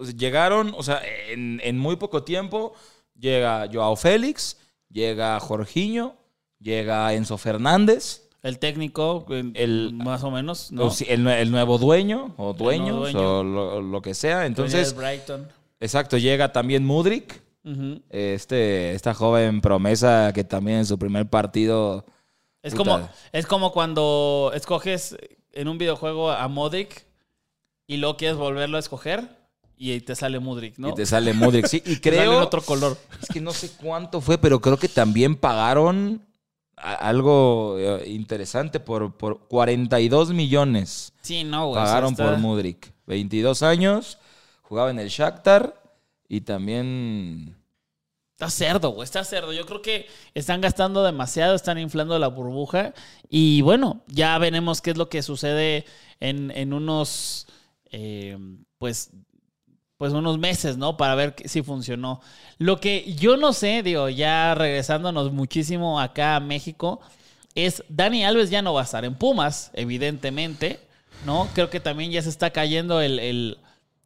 o sea, llegaron, o sea, en, en muy poco tiempo llega Joao Félix, llega Jorginho, Llega Enzo Fernández, El técnico, el, El- más o menos, ¿no? si- el, nue- el nuevo dueño o dueños dueño. o lo, lo que sea. Entonces, Brighton. exacto, llega también Mudrik, este, esta joven promesa que también en su primer partido... Es Puta. como, es como cuando escoges en un videojuego a Modric y luego quieres volverlo a escoger y ahí te sale Modric, ¿no? Y te sale Mudrik, sí. Y Te sale en creo... otro color. Es que no sé cuánto fue, pero creo que también pagaron algo eh, interesante por, por 42 millones. Sí, no, güey. pagaron está- por Mudrik. 22 años, jugaba en el Shakhtar y también... Está cerdo, güey, está cerdo. Yo creo que están gastando demasiado, están inflando la burbuja. Y bueno, ya veremos qué es lo que sucede en, en unos, eh, pues, pues unos meses, ¿no? Para ver si funcionó. Lo que yo no sé, digo, ya regresándonos muchísimo acá a México, es Dani Alves ya no va a estar en Pumas, evidentemente, ¿no? Creo que también ya se está cayendo el, el-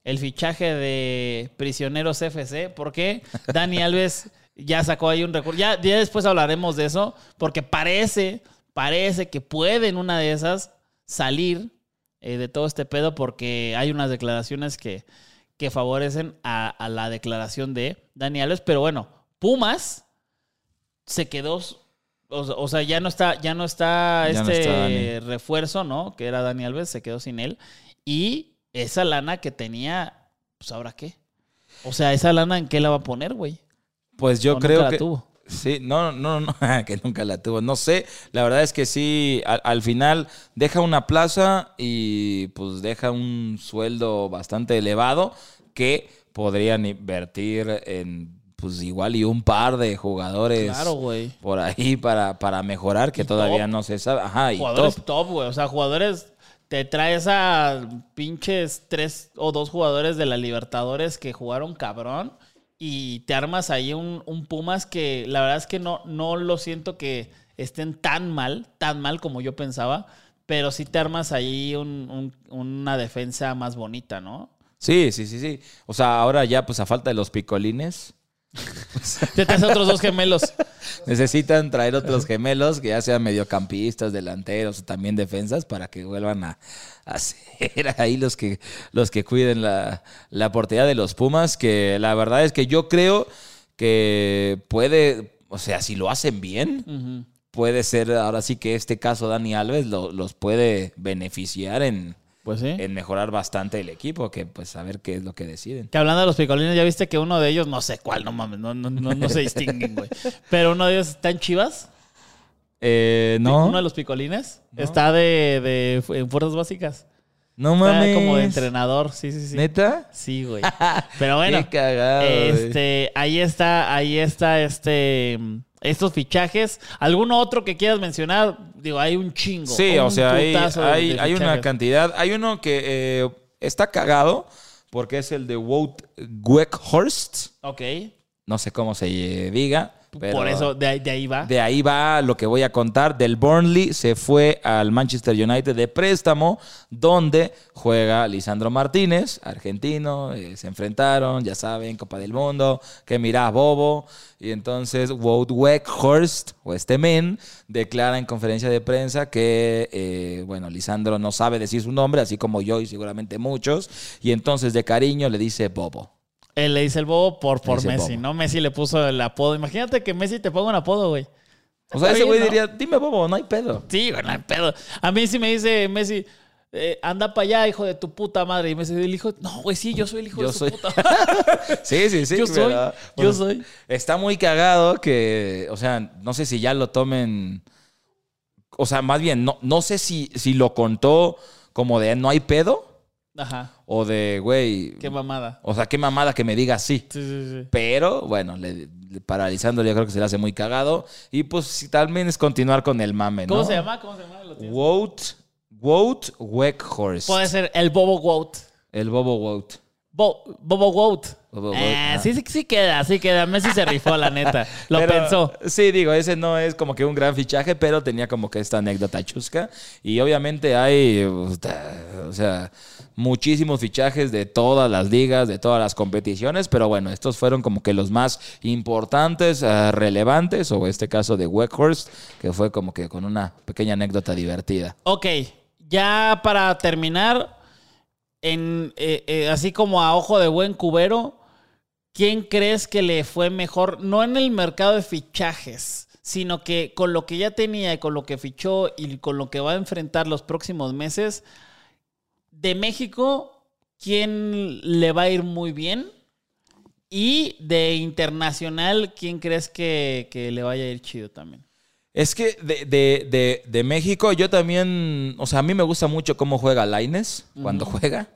el fichaje de Prisioneros FC, porque Dani Alves ya sacó ahí un recurso. Ya, ya después hablaremos de eso, porque parece, parece que puede en una de esas salir eh, de todo este pedo, porque hay unas declaraciones que, que favorecen a, a la declaración de Dani Alves, pero bueno, Pumas se quedó, o, o sea, ya no está, ya no está Ya no este está refuerzo, ¿no? Que era Dani Alves, se quedó sin él. Y esa lana que tenía, pues ahora qué. O sea, esa lana en qué la va a poner, güey. Pues yo ¿O nunca creo la que... tuvo? Sí, no, no, no, que nunca la tuvo. No sé, la verdad es que sí, al, al final deja una plaza y pues deja un sueldo bastante elevado que podrían invertir en pues igual y un par de jugadores Claro, por ahí para, para mejorar que Y todavía top. no se sabe. Ajá, y Jugadores top. top, güey. O sea, jugadores. Te traes a pinches tres o dos jugadores de la Libertadores que jugaron cabrón. Y te armas ahí un, un Pumas que la verdad es que no, no lo siento que estén tan mal, tan mal como yo pensaba. Pero sí te armas ahí un- un- una defensa más bonita, ¿no? Sí, sí, sí, sí. O sea, ahora ya pues a falta de los picolines. Te traes a otros dos gemelos. Necesitan traer otros gemelos que ya sean mediocampistas, delanteros o también defensas para que vuelvan a, a ser ahí los que, los que cuiden la, la portería de los Pumas, que la verdad es que yo creo que puede, o sea, si lo hacen bien, puede ser ahora sí que este caso Dani Alves lo- los puede beneficiar en, Pues sí. en mejorar bastante el equipo, que pues a ver qué es lo que deciden. Que hablando de los picolines, ya viste que uno de ellos, no sé cuál, no mames, no, no, no, no se distinguen, güey. Pero uno de ellos está en Chivas. Eh, no, Uno de los picolines. Está de, de en fuerzas básicas. no Está mames. como de entrenador, sí, sí, sí. ¿Neta? Sí, güey. Pero bueno, Qué cagado, este, ahí está, ahí está este estos fichajes. ¿Alguno otro que quieras mencionar? Digo, hay un chingo. Sí, o sea, hay, de- hay, de hay una cantidad. Hay uno que eh, está cagado porque es el de Wout Weghorst. Ok. No sé cómo se diga. Pero Por eso, de, ahí- de ahí va. De ahí va lo que voy a contar. Del Burnley se fue al Manchester United de préstamo, donde juega Lisandro Martínez, argentino. eh, se enfrentaron, ya saben, Copa del Mundo. Que mirá, bobo. Y entonces Wout Weghorst, o este men, declara en conferencia de prensa que, eh, bueno, Lisandro no sabe decir su nombre, así como yo y seguramente muchos. Y entonces de cariño le dice bobo. Él le dice el bobo por, por dice Messi. ¿no? Messi le puso el apodo. Imagínate que Messi te ponga un apodo, güey. O sea, ese güey ¿no? diría, dime bobo, no hay pedo. Sí, güey, no hay pedo. A mí sí me dice Messi, eh, anda para allá, hijo de tu puta madre. Y me dice el hijo, no, güey, sí, yo soy el hijo Yo de su soy. puta madre. Sí, sí, sí. Yo soy, yo soy. Está muy cagado que, o sea, no sé si ya lo tomen. O sea, más bien, no, no sé si, si lo contó como de no hay pedo Ajá, o de, güey. qué mamada. O sea, qué mamada que me diga sí. Sí, sí, sí. Pero, bueno, le, le- paralizándolo yo creo que se le hace muy cagado. Y pues sí, también es continuar con el mame, ¿no? ¿Cómo se llama? ¿Cómo se llama? Wout, Wout Weghorst. Puede ser el Bobo Wout. El Bobo Wout. Bo- Bobo Wout. Bobo Wout, Eh, sí, sí, sí queda, sí queda. Messi se rifó, la neta. Lo Pero, pensó. Sí, digo, ese no es como que un gran fichaje, pero tenía como que esta anécdota chusca. Y obviamente hay, o sea, muchísimos fichajes de todas las ligas, de todas las competiciones, pero bueno, estos fueron como que los más importantes, eh, relevantes, o este caso de Weghorst, que fue como que con una pequeña anécdota divertida. Ok, ya para terminar, eh, eh, así como a ojo de buen cubero, ¿quién crees que le fue mejor? No en el mercado de fichajes, sino que con lo que ya tenía y con lo que fichó y con lo que va a enfrentar los próximos meses, de México, ¿quién le va a ir muy bien? Y de internacional, ¿quién crees que, que le vaya a ir chido también? Es que de, de- de- de México, yo también, o sea, a mí me gusta mucho cómo juega Laines cuando juega.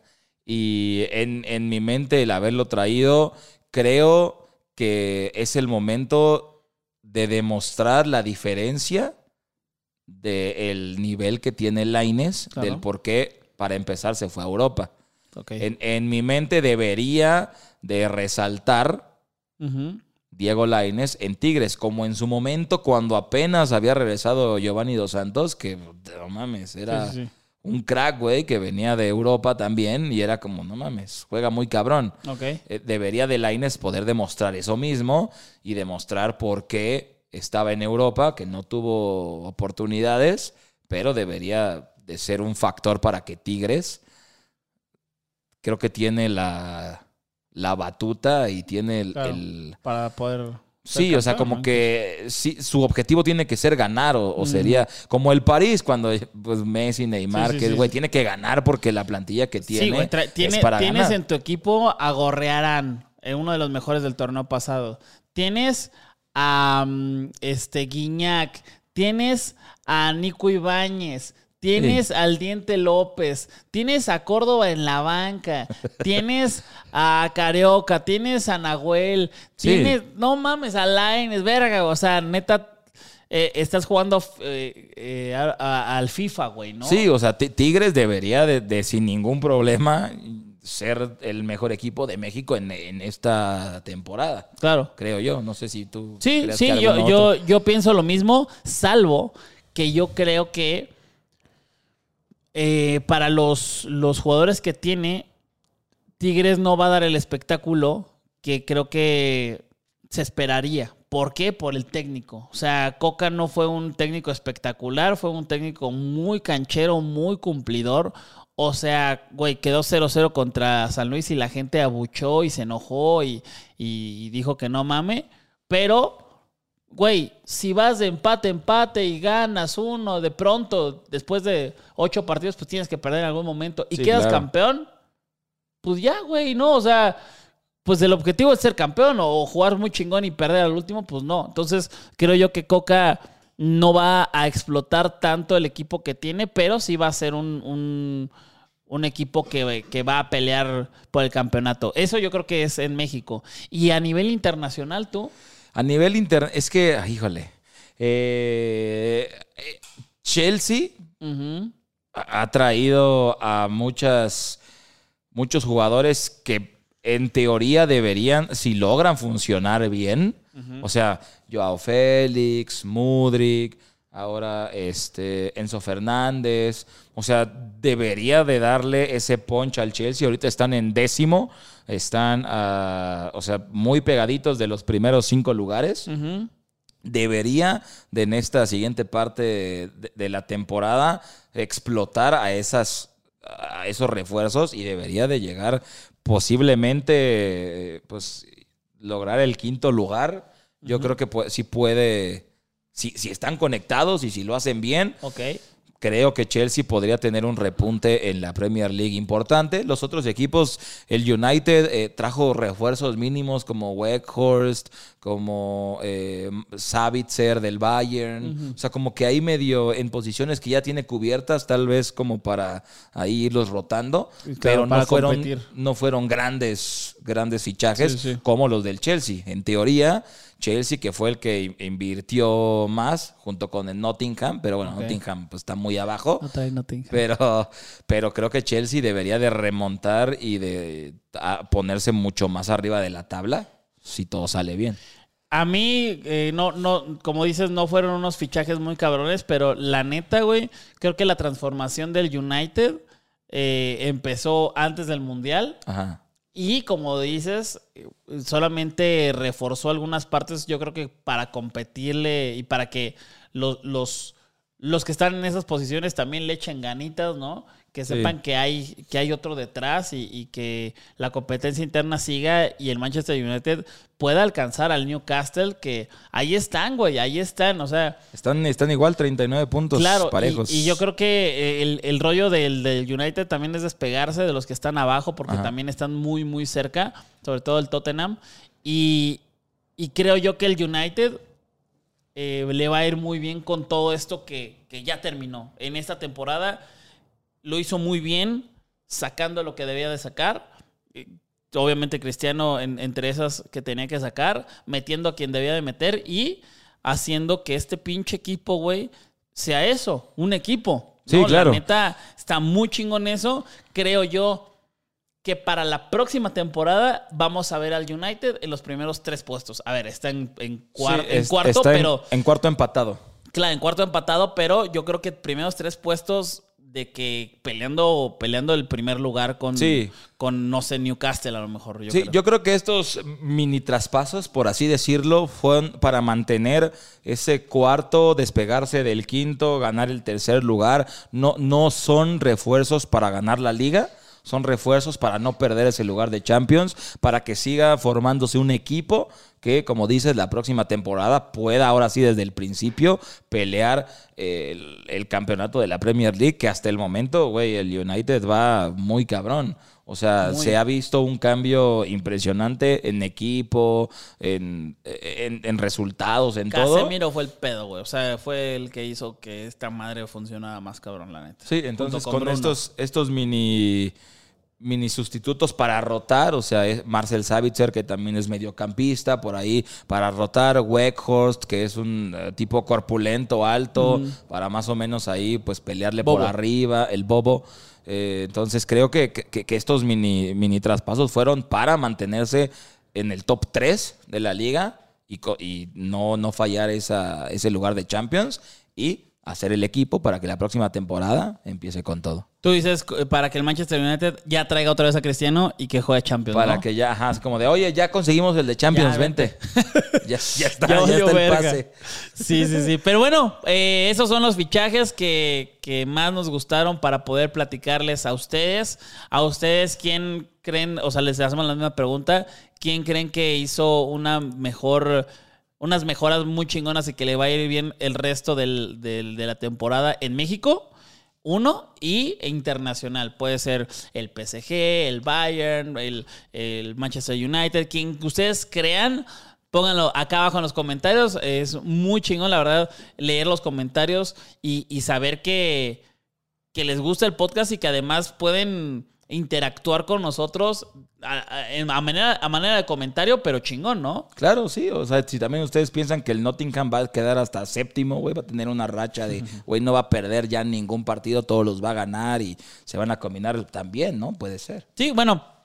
Y en, en mi mente, el haberlo traído, creo que es el momento de demostrar la diferencia del nivel que tiene Laines, Claro. del por qué, para empezar, se fue a Europa. Ok. En, en mi mente debería de resaltar. Diego Lainez en Tigres, como en su momento cuando apenas había regresado Giovanni Dos Santos, que no mames, era Sí, sí, sí. un crack, güey, que venía de Europa también y era como, no mames, juega muy cabrón. Ok. Eh, debería de Lainez poder demostrar eso mismo y demostrar por qué estaba en Europa, que no tuvo oportunidades, pero debería de ser un factor para que Tigres creo que tiene la, la batuta y tiene el- Claro. el Para poder. Sí, o sea, como ¿no? que sí, su objetivo tiene que ser ganar, o, o Mm. sería como el París, cuando pues, Messi, Neymar, Sí, sí, que güey, tiene que ganar porque la plantilla que tiene Sí, güey, tra- tiene- es para tienes ganar. en tu equipo a Gorrearán, eh, uno de los mejores del torneo pasado. Tienes a mm, este Guiñac, tienes a Nico Ibáñez, tienes al Diente López, tienes a Córdoba en la banca, tienes a Carioca, tienes a Nahuel, Sí. tienes, no mames, a Laines, verga, o sea, neta, eh, estás jugando eh, eh, a- a- al FIFA, güey, ¿no? Sí, o sea, Ti- Tigres debería de, de sin ningún problema ser el mejor equipo de México en, en esta temporada, Claro. creo yo. No sé si tú... Sí, sí, yo, yo, yo pienso lo mismo, salvo que yo creo que eh, para los, los jugadores que tiene, Tigres no va a dar el espectáculo que creo que se esperaría. ¿Por qué? Por el técnico. O sea, Coca no fue un técnico espectacular, fue un técnico muy canchero, muy cumplidor. O sea, güey, quedó 0-0 contra San Luis y la gente abuchó y se enojó y, y dijo que no mame. Pero, güey, si vas de empate, empate y ganas uno, de pronto, después de ocho partidos, pues tienes que perder en algún momento y Sí, quedas claro. campeón, pues ya, güey, no, o sea, pues el objetivo es ser campeón o jugar muy chingón y perder al último, pues no. Entonces, creo yo que Coca no va a explotar tanto el equipo que tiene, pero sí va a ser un, un, un equipo que, que va a pelear por el campeonato. Eso yo creo que es en México. Y a nivel internacional, tú. A nivel interno, es que, ay, híjole, eh, eh, Chelsea ha traído a muchas, muchos jugadores que en teoría deberían, si logran funcionar bien, o sea, Joao Félix, Mudrik, ahora este Enzo Fernández, o sea, debería de darle ese punch al Chelsea. Ahorita están en décimo, están, ah, o sea, muy pegaditos de los primeros cinco lugares. Debería de en esta siguiente parte de, de la temporada explotar a esas a esos refuerzos y debería de llegar posiblemente pues lograr el quinto lugar. Yo creo que pu- sí puede si, si están conectados y si lo hacen bien. Creo que Chelsea podría tener un repunte en la Premier League importante. Los otros equipos, el United eh, trajo refuerzos mínimos como Weghorst, como eh, Savitzer del Bayern. O sea, como que ahí medio en posiciones que ya tiene cubiertas, tal vez como para ahí irlos rotando. Claro, pero no fueron, competir. no fueron grandes, grandes fichajes Sí, sí. como los del Chelsea. En teoría, Chelsea, que fue el que in- invirtió más junto con el Nottingham, pero bueno. Nottingham pues, está muy abajo. No trae Nottingham. Pero, pero creo que Chelsea debería de remontar y de ponerse mucho más arriba de la tabla si todo sale bien. A mí, eh, no, no, como dices, no fueron unos fichajes muy cabrones, pero la neta, güey, creo que la transformación del United eh, empezó antes del Mundial. Ajá. Y como dices, solamente reforzó algunas partes, yo creo que para competirle y para que los, los, los que están en esas posiciones también le echen ganitas, ¿no? Que Sí. sepan que hay, que hay otro detrás y, y que la competencia interna siga y el Manchester United pueda alcanzar al Newcastle, que ahí están, güey, ahí están, o sea, Están, están igual 39 puntos Claro, parejos. Y, yo creo que eh, el, el rollo del, del United también es despegarse de los que están abajo, porque Ajá. también están muy, muy cerca, sobre todo el Tottenham. Y, y creo yo que el United eh, le va a ir muy bien con todo esto que, que ya terminó. En esta temporada lo hizo muy bien, sacando lo que debía de sacar. Obviamente Cristiano en- entre esas que tenía que sacar, metiendo a quien debía de meter y haciendo que este pinche equipo, güey, sea eso, un equipo. Sí, ¿no? claro. La neta está muy chingón eso. Creo yo que para la próxima temporada vamos a ver al United en los primeros tres puestos. A ver, está en, en cuar- Sí, en es- cuarto, está en- pero en cuarto empatado. Claro, en cuarto empatado, pero yo creo que primeros tres puestos de que peleando peleando el primer lugar con, Sí. con no sé, Newcastle a lo mejor. Yo sí, creo. yo creo que estos mini traspasos, por así decirlo, fueron para mantener ese cuarto, despegarse del quinto, ganar el tercer lugar. No, no son refuerzos para ganar la liga. Son refuerzos para no perder ese lugar de Champions, para que siga formándose un equipo que, como dices, la próxima temporada pueda ahora sí desde el principio pelear eh, el, el campeonato de la Premier League, que hasta el momento, güey, el United va muy cabrón. O sea, Muy. se ha visto un cambio impresionante en equipo, en, en- en resultados, en todo. Casemiro fue el pedo, güey. O sea, fue el que hizo que esta madre funcionara más cabrón, la neta. Sí, entonces Junto con, Bruno. estos, estos mini, mini sustitutos para rotar, o sea, es Marcel Savitzer, que también es mediocampista, por ahí para rotar, Weghorst, que es un eh, tipo corpulento, alto, para más o menos ahí pues pelearle Bobo. por arriba, el bobo. Eh, entonces creo que, que- que estos mini, mini traspasos fueron para mantenerse en el top 3 de la liga y, y no, no fallar esa, ese lugar de Champions y hacer el equipo para que la próxima temporada empiece con todo. Tú dices eh, para que el Manchester United ya traiga otra vez a Cristiano y que juegue Champions. Para ¿no? que ya, ajá, es como de, oye, ya conseguimos el de Champions, Ya, vente. ya, ya está, Ya está el pase. Sí, sí, sí. Pero bueno, eh, esos son los fichajes que, que más nos gustaron para poder platicarles a ustedes. A ustedes, ¿quién creen? O sea, les hacemos la misma pregunta. ¿Quién creen que hizo una mejor, unas mejoras muy chingonas y que le va a ir bien el resto del- del- de la temporada en México? Uno y internacional. Puede ser el PSG, el Bayern, el, el Manchester United, quien ustedes crean. Pónganlo acá abajo en los comentarios. Es muy chingón, la verdad, leer los comentarios y, y saber que, que les gusta el podcast y que además pueden interactuar con nosotros a, manera, a manera de comentario, pero chingón, ¿no? Claro, sí. O sea, si también ustedes piensan que el Nottingham va a quedar hasta séptimo, güey, va a tener una racha de, güey, no va a perder ya ningún partido, todos los va a ganar y se van a combinar también, ¿no? Puede ser. Sí, bueno.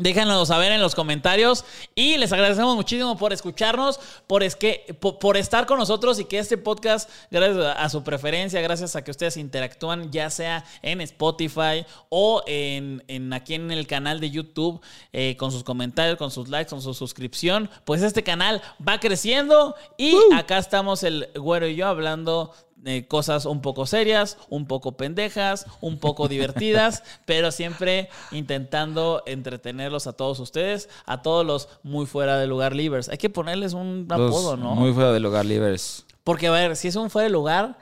Déjanos saber en los comentarios y les agradecemos muchísimo por escucharnos, por, es que, por, por estar con nosotros y que este podcast, gracias a, a su preferencia, gracias a que ustedes interactúan, ya sea en Spotify o en, en aquí en el canal de YouTube, eh, con sus comentarios, con sus likes, con su suscripción, pues este canal va creciendo y acá estamos el güero y yo hablando de cosas un poco serias, un poco pendejas, un poco divertidas, pero siempre intentando entretenerlos a todos ustedes, a todos los muy fuera de lugar livers. Hay que ponerles un apodo, ¿no? Muy fuera del hogar, Livers. Porque, a ver, si es un fuera de lugar,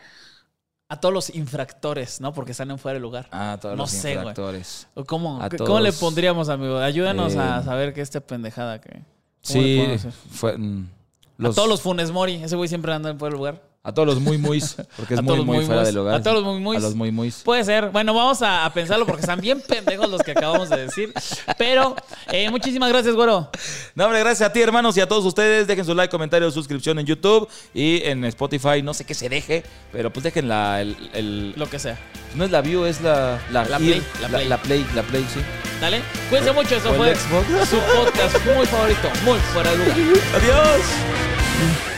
a todos los infractores, ¿no? Porque están en fuera de lugar. Ah, todos No los sé, güey. infractores. ¿O ¿Cómo, a ¿Qué- ¿Cómo le pondríamos, amigo? Ayúdanos a Eh, saber que esta pendejada que... ¿cómo le Sí, fue, mm, A todos los Funes Mori. Ese güey siempre anda en fuera de lugar. A todos los muy muy, porque es A muy muy muy fuera del hogar. A todos los muy muis. A los muy muy. Puede ser. Bueno, vamos a, a pensarlo porque están bien pendejos los que acabamos de decir. Pero eh, muchísimas gracias, güero. No, hombre, gracias a ti, hermanos, y a todos ustedes. Dejen su like, comentario, suscripción en YouTube y en Spotify. No sé qué se deje, pero pues dejen la. El, el- Lo que sea. no es la view, es la. La, play, la la, play. la play, la play, sí. Dale. Cuídense mucho. Eso fue su podcast muy favorito. Muy fuera de lugar. Adiós.